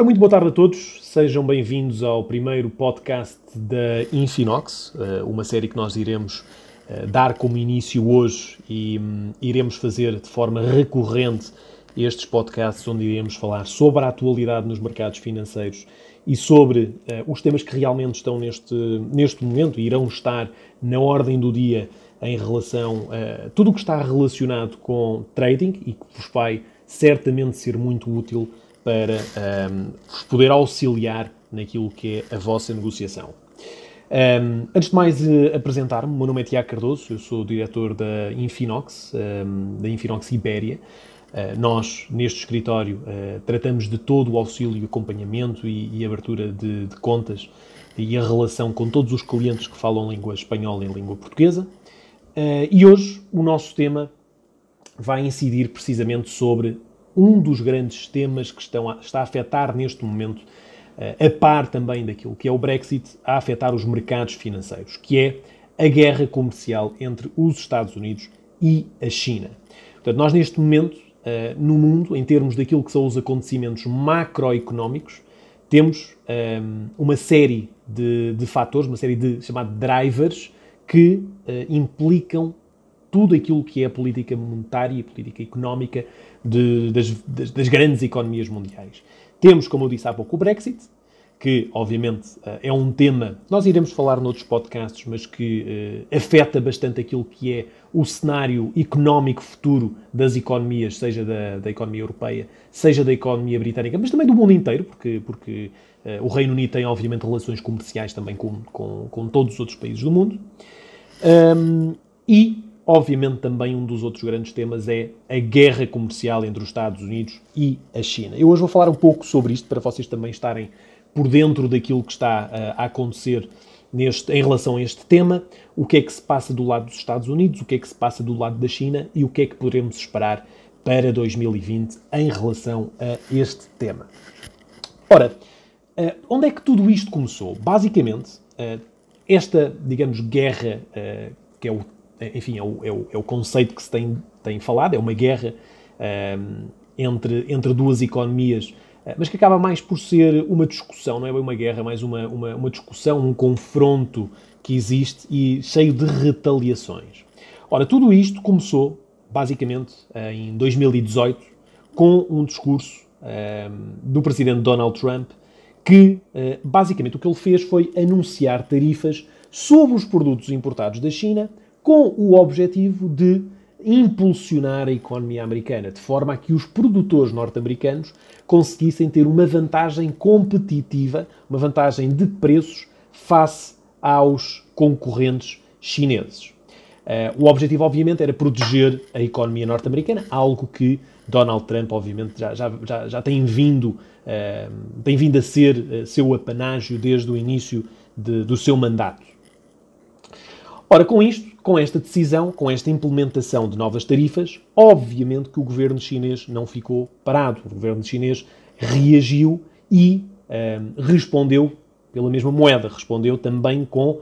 Ora, muito boa tarde a todos, sejam bem-vindos ao primeiro podcast da Infinox, eh, uma série que nós iremos eh, dar como início hoje e hum, iremos fazer de forma recorrente estes podcasts onde iremos falar sobre a atualidade nos mercados financeiros e sobre uh, os temas que realmente estão neste, neste momento e irão estar na ordem do dia em relação a tudo o que está relacionado com trading e que vos vai certamente ser muito útil para um, vos poder auxiliar naquilo que é a vossa negociação. Um, antes de mais uh, apresentar-me, meu nome é Tiago Cardoso, eu sou diretor da Infinox, um, da Infinox Ibéria. Uh, nós, neste escritório, uh, tratamos de todo o auxílio, acompanhamento e, e abertura de, de, contas e a relação com todos os clientes que falam língua espanhola e língua portuguesa. e hoje o nosso tema vai incidir precisamente sobre um dos grandes temas que estão a, está a afetar neste momento, uh, a par também daquilo que é o Brexit, a afetar os mercados financeiros, que é a guerra comercial entre os Estados Unidos e a China. Portanto, nós neste momento, uh, no mundo, em termos daquilo que são os acontecimentos macroeconómicos, temos ehm, uma série de, de, fatores, uma série de chamados drivers, que implicam tudo aquilo que é a política monetária e a política económica de, das, das, das, grandes economias mundiais. Temos, como eu disse há pouco, o Brexit, que obviamente eh, é um tema, nós iremos falar noutros podcasts, mas que uh, afeta bastante aquilo que é o cenário económico futuro das economias, seja da, da economia europeia, seja da economia britânica, mas também do mundo inteiro, porque, porque uh, o Reino Unido tem obviamente relações comerciais também com, com, com todos os outros países do mundo. Um, e Obviamente, também um dos outros grandes temas é a guerra comercial entre os Estados Unidos e a China. Eu hoje vou falar um pouco sobre isto para vocês também estarem por dentro daquilo que está uh, a acontecer neste, em relação a este tema, o que é que se passa do lado dos Estados Unidos, o que é que se passa do lado da China e o que é que poderemos esperar para 2020 em relação a este tema. Ora, uh, onde é que tudo isto começou? Basicamente, uh, esta, digamos, guerra, que é o enfim, é o, é o, é o conceito que se tem, tem falado, é uma guerra um, entre, entre duas economias, eh, mas que acaba mais por ser uma discussão, não é bem uma guerra, mais uma, uma, uma discussão, um confronto que existe e cheio de retaliações. Ora, tudo isto começou, basicamente, em 2018, com um discurso um, do presidente Donald Trump, que, uh, basicamente, o que ele fez foi anunciar tarifas sobre os produtos importados da China com o objetivo de impulsionar a economia americana, de forma a que os produtores norte-americanos conseguissem ter uma vantagem competitiva, uma vantagem de preços face aos concorrentes chineses. Uh, o objetivo, obviamente, era proteger a economia norte-americana, algo que Donald Trump, obviamente, já, já, já, já tem, vindo, uh, tem vindo a ser uh, seu apanágio desde o início de, do seu mandato. Ora, com isto, com esta decisão, com esta implementação de novas tarifas, obviamente que o governo chinês não ficou parado. O governo chinês reagiu e uh, respondeu pela mesma moeda, respondeu também com uh,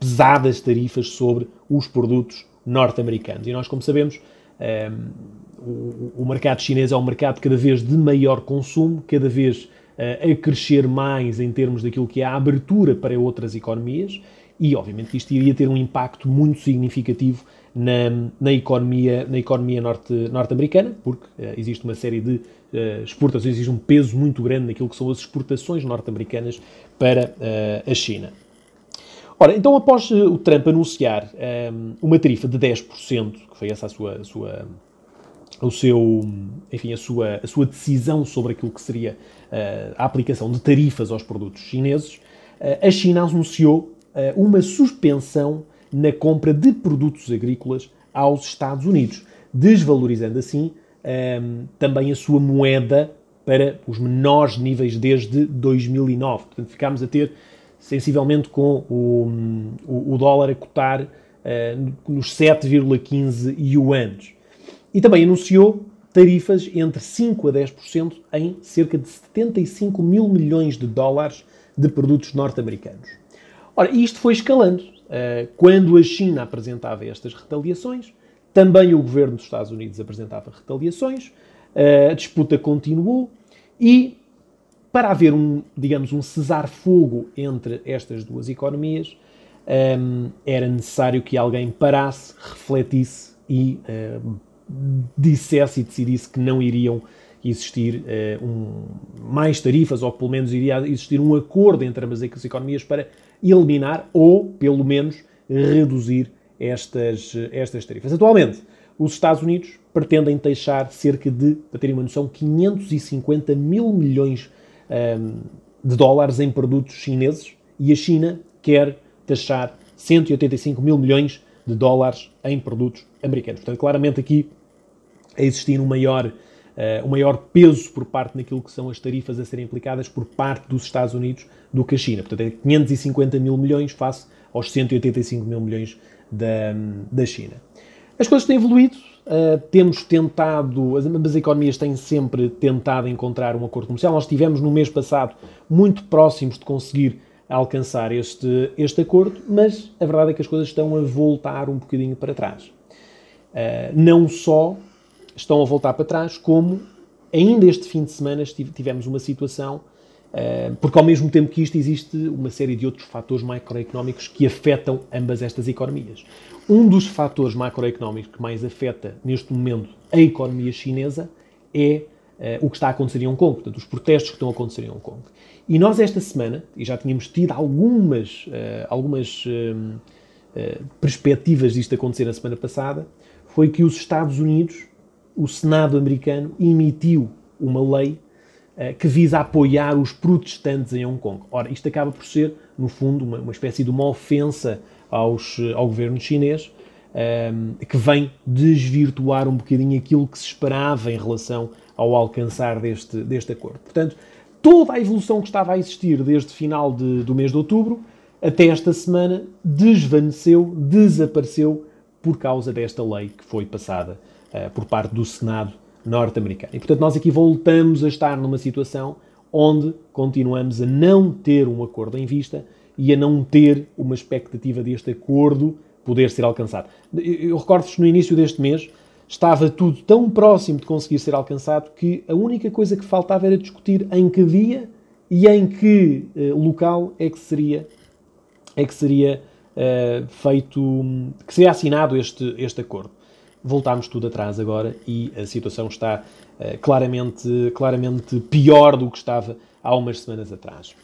pesadas tarifas sobre os produtos norte-americanos. E nós, como sabemos, uh, o, o, mercado chinês é um mercado cada vez de maior consumo, cada vez a crescer mais em termos daquilo que é a abertura para outras economias e, obviamente, isto iria ter um impacto muito significativo na, na economia, na economia norte, norte-americana, porque uh, existe uma série de uh, exportações, existe um peso muito grande naquilo que são as exportações norte-americanas para uh, a China. Ora, então, após o Trump anunciar um, uma tarifa de 10%, que foi essa a sua, a sua o seu, enfim, a sua, a sua decisão sobre aquilo que seria a aplicação de tarifas aos produtos chineses, a China anunciou uma suspensão na compra de produtos agrícolas aos Estados Unidos, desvalorizando assim ehm, também a sua moeda para os menores níveis desde 2009. Portanto, ficámos a ter sensivelmente com o, o, dólar a cotar uh, nos 7,15 yuans. E também anunciou tarifas entre 5% a 10% em cerca de 75 mil milhões de dólares de produtos norte-americanos. Ora, isto foi escalando. Uh, quando a China apresentava estas retaliações, também o governo dos Estados Unidos apresentava retaliações, uh, a disputa continuou e para haver um, digamos, um cessar-fogo entre estas duas economias, um, era necessário que alguém parasse, refletisse e um, dissesse e decidisse que não iriam existir uh, um, mais tarifas, ou pelo menos iria existir um acordo entre ambas as economias para eliminar ou, pelo menos, reduzir estas, estas tarifas. Atualmente, os Estados Unidos pretendem taxar cerca de, para terem uma noção, 550 mil milhões um, de dólares em produtos chineses e a China quer taxar 185 mil milhões de dólares em produtos americanos. Portanto, claramente aqui a existir um maior, uh, um maior peso por parte naquilo que são as tarifas a serem aplicadas por parte dos Estados Unidos do que a China. Portanto, é 550 mil milhões face aos 185 mil milhões da, da China. As coisas têm evoluído, uh, temos tentado, as, as economias têm sempre tentado encontrar um acordo comercial. Nós estivemos no mês passado muito próximos de conseguir alcançar este, este acordo, mas a verdade é que as coisas estão a voltar um bocadinho para trás. Uh, não só estão a voltar para trás, como ainda este fim de semana tivemos uma situação, uh, porque ao mesmo tempo que isto existe uma série de outros fatores macroeconómicos que afetam ambas estas economias. Um dos fatores macroeconómicos que mais afeta neste momento a economia chinesa é uh, o que está a acontecer em Hong Kong, portanto, os protestos que estão a acontecer em Hong Kong. E nós esta semana, e já tínhamos tido algumas, uh, algumas uh, perspectivas disto acontecer na semana passada, foi que os Estados Unidos, o Senado americano, emitiu uma lei que visa apoiar os protestantes em Hong Kong. Ora, isto acaba por ser, no fundo, uma, uma espécie de uma ofensa aos, ao governo chinês, um, que vem desvirtuar um bocadinho aquilo que se esperava em relação ao alcançar deste, deste acordo. Portanto, toda a evolução que estava a existir desde final de, do mês de outubro até esta semana desvaneceu, desapareceu por causa desta lei que foi passada uh, por parte do Senado norte-americano. E, portanto, nós aqui voltamos a estar numa situação onde continuamos a não ter um acordo em vista e a não ter uma expectativa deste acordo poder ser alcançado. Eu recordo-vos no início deste mês estava tudo tão próximo de conseguir ser alcançado que a única coisa que faltava era discutir em que dia e em que uh, local é que seria é que seria uh, feito que seria assinado este este acordo. Voltámos tudo atrás agora e a situação está uh, claramente claramente pior do que estava há umas semanas atrás.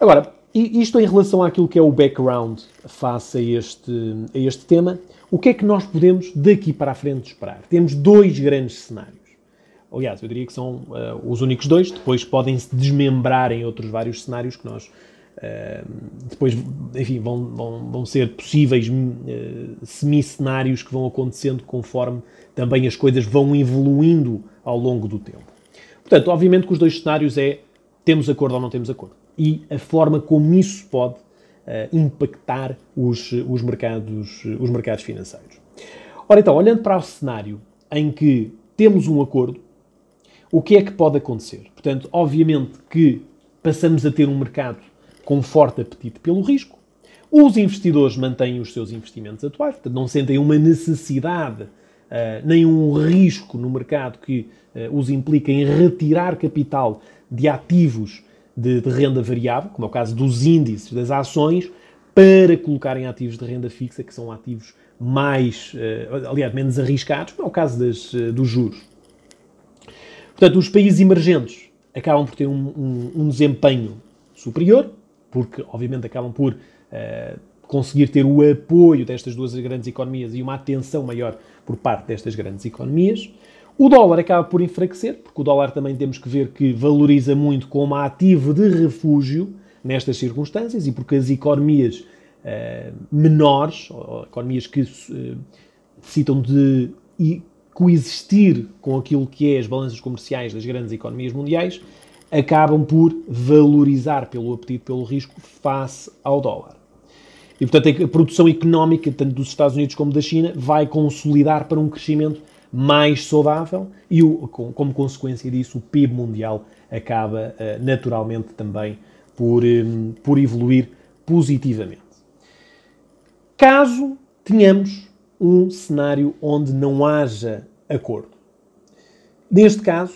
Agora, isto em relação àquilo que é o background face a este, a este tema, o que é que nós podemos daqui para a frente esperar? Temos dois grandes cenários. Aliás, eu diria que são uh, os únicos dois, depois podem-se desmembrar em outros vários cenários que nós depois, enfim, vão, vão, vão ser possíveis uh, semi-cenários que vão acontecendo conforme também as coisas vão evoluindo ao longo do tempo. Portanto, obviamente que os dois cenários é temos acordo ou não temos acordo. E a forma como isso pode uh, impactar os, os, mercados, os mercados financeiros. Ora então, olhando para o cenário em que temos um acordo, o que é que pode acontecer? Portanto, obviamente que passamos a ter um mercado com forte apetite pelo risco, os investidores mantêm os seus investimentos atuais, portanto, não sentem uma necessidade, uh, nem um risco no mercado que uh, os implica em retirar capital de ativos de, de, renda variável, como é o caso dos índices das ações, para colocar em ativos de renda fixa, que são ativos mais, uh, aliás, menos arriscados, como é o caso das, dos juros. Portanto, os países emergentes acabam por ter um, um, um desempenho superior, porque, obviamente, acabam por uh, conseguir ter o apoio destas duas grandes economias e uma atenção maior por parte destas grandes economias. O dólar acaba por enfraquecer, porque o dólar também temos que ver que valoriza muito como ativo de refúgio nestas circunstâncias e porque as economias uh, menores, ou economias que uh, necessitam de coexistir com aquilo que é as balanças comerciais das grandes economias mundiais, acabam por valorizar pelo apetite pelo risco face ao dólar. E, portanto, a produção económica, tanto dos Estados Unidos como da China, vai consolidar para um crescimento mais saudável e, como consequência disso, o PIB mundial acaba uh, naturalmente também por, um, por evoluir positivamente. Caso tenhamos um cenário onde não haja acordo. Neste caso,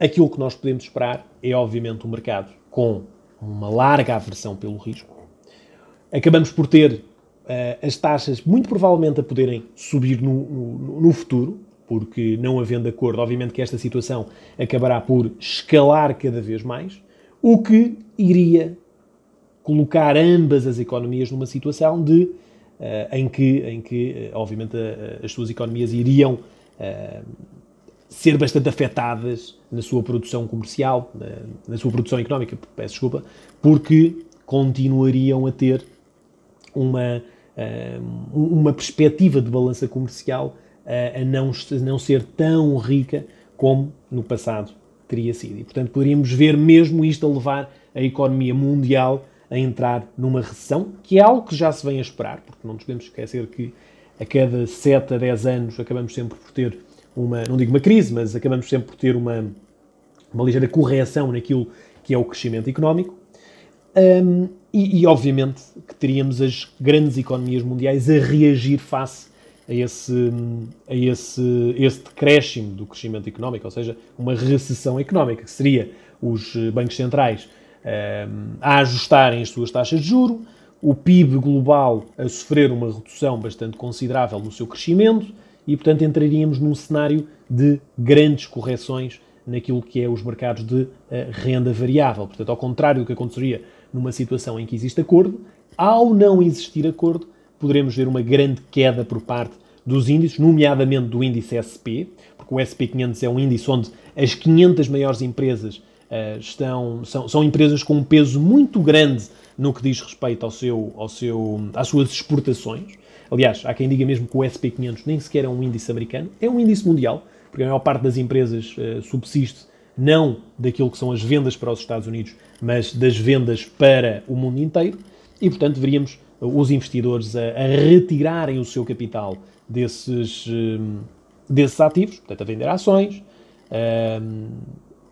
aquilo que nós podemos esperar é, obviamente, um mercado com uma larga aversão pelo risco. Acabamos por ter uh, as taxas, muito provavelmente, a poderem subir no, no, no futuro, porque não havendo acordo, obviamente que esta situação acabará por escalar cada vez mais, o que iria colocar ambas as economias numa situação de uh, em que, em que uh, obviamente, as suas economias iriam ser bastante afetadas na sua produção comercial, na, na, sua produção económica, peço desculpa, porque continuariam a ter uma, uma perspectiva de balança comercial a não, não ser tão rica como no passado teria sido. E, portanto, poderíamos ver mesmo isto a levar a economia mundial a entrar numa recessão, que é algo que já se vem a esperar, porque não nos podemos esquecer que a cada 7 a 10 anos acabamos sempre por ter uma, não digo uma crise, mas acabamos sempre por ter uma, uma ligeira correção naquilo que é o crescimento económico. Um, e, e, obviamente, que teríamos as grandes economias mundiais a reagir face a esse, a esse, esse decréscimo do crescimento económico, ou seja, uma recessão económica, que seria os bancos centrais um, a ajustarem as suas taxas de juro, o PIB global a sofrer uma redução bastante considerável no seu crescimento e, portanto, entraríamos num cenário de grandes correções naquilo que é os mercados de uh, renda variável. Portanto, ao contrário do que aconteceria numa situação em que existe acordo, ao não existir acordo, poderemos ver uma grande queda por parte dos índices, nomeadamente do índice SP, porque o SP500 é um índice onde as 500 maiores empresas uh, estão, são, são empresas com um peso muito grande no que diz respeito ao seu, ao seu, às suas exportações. Aliás, há quem diga mesmo que o SP500 nem sequer é um índice americano, é um índice mundial, porque a maior parte das empresas uh, subsiste não daquilo que são as vendas para os Estados Unidos, mas das vendas para o mundo inteiro, e portanto veríamos os investidores a, a retirarem o seu capital desses, um, desses ativos, portanto, a vender ações, um,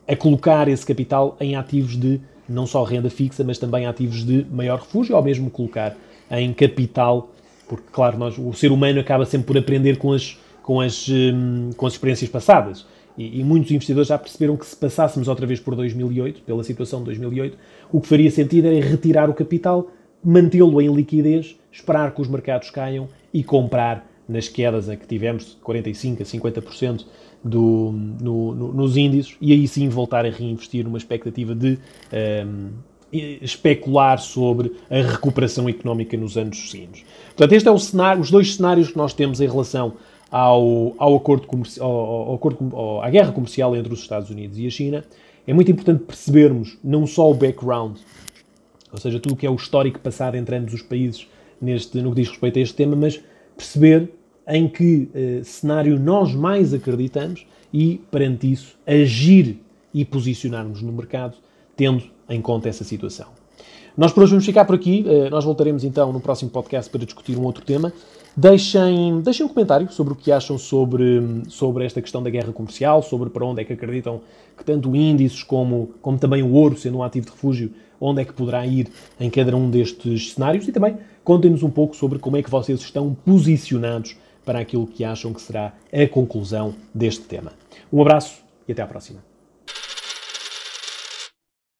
a colocar esse capital em ativos de não só renda fixa, mas também ativos de maior refúgio, ou mesmo colocar em capital, porque, claro, nós, o ser humano acaba sempre por aprender com as, com as, um, com as experiências passadas. E, e, muitos investidores já perceberam que se passássemos outra vez por 2008, pela situação de 2008, o que faria sentido era retirar o capital, mantê-lo em liquidez, esperar que os mercados caiam e comprar nas quedas a que tivemos, de 45% a 50% do, no, no, nos índices, e aí sim voltar a reinvestir numa expectativa de um, especular sobre a recuperação económica nos anos seguintes. Portanto, este é o cenário, os dois cenários que nós temos em relação ao, ao acordo comercial, ao, acordo, ao, à guerra comercial entre os Estados Unidos e a China. É muito importante percebermos não só o background, ou seja, tudo o que é o histórico passado entre ambos os países neste, no que diz respeito a este tema, mas perceber em que uh, cenário nós mais acreditamos e, perante isso, agir e posicionarmos no mercado, tendo em conta essa situação. Nós por hoje vamos ficar por aqui. Uh, nós voltaremos então no próximo podcast para discutir um outro tema. Deixem, deixem um comentário sobre o que acham sobre, sobre esta questão da guerra comercial, sobre para onde é que acreditam que tanto índices como, como também o ouro, sendo um ativo de refúgio, onde é que poderá ir em cada um destes cenários e também contem-nos um pouco sobre como é que vocês estão posicionados para aquilo que acham que será a conclusão deste tema. Um abraço e até à próxima.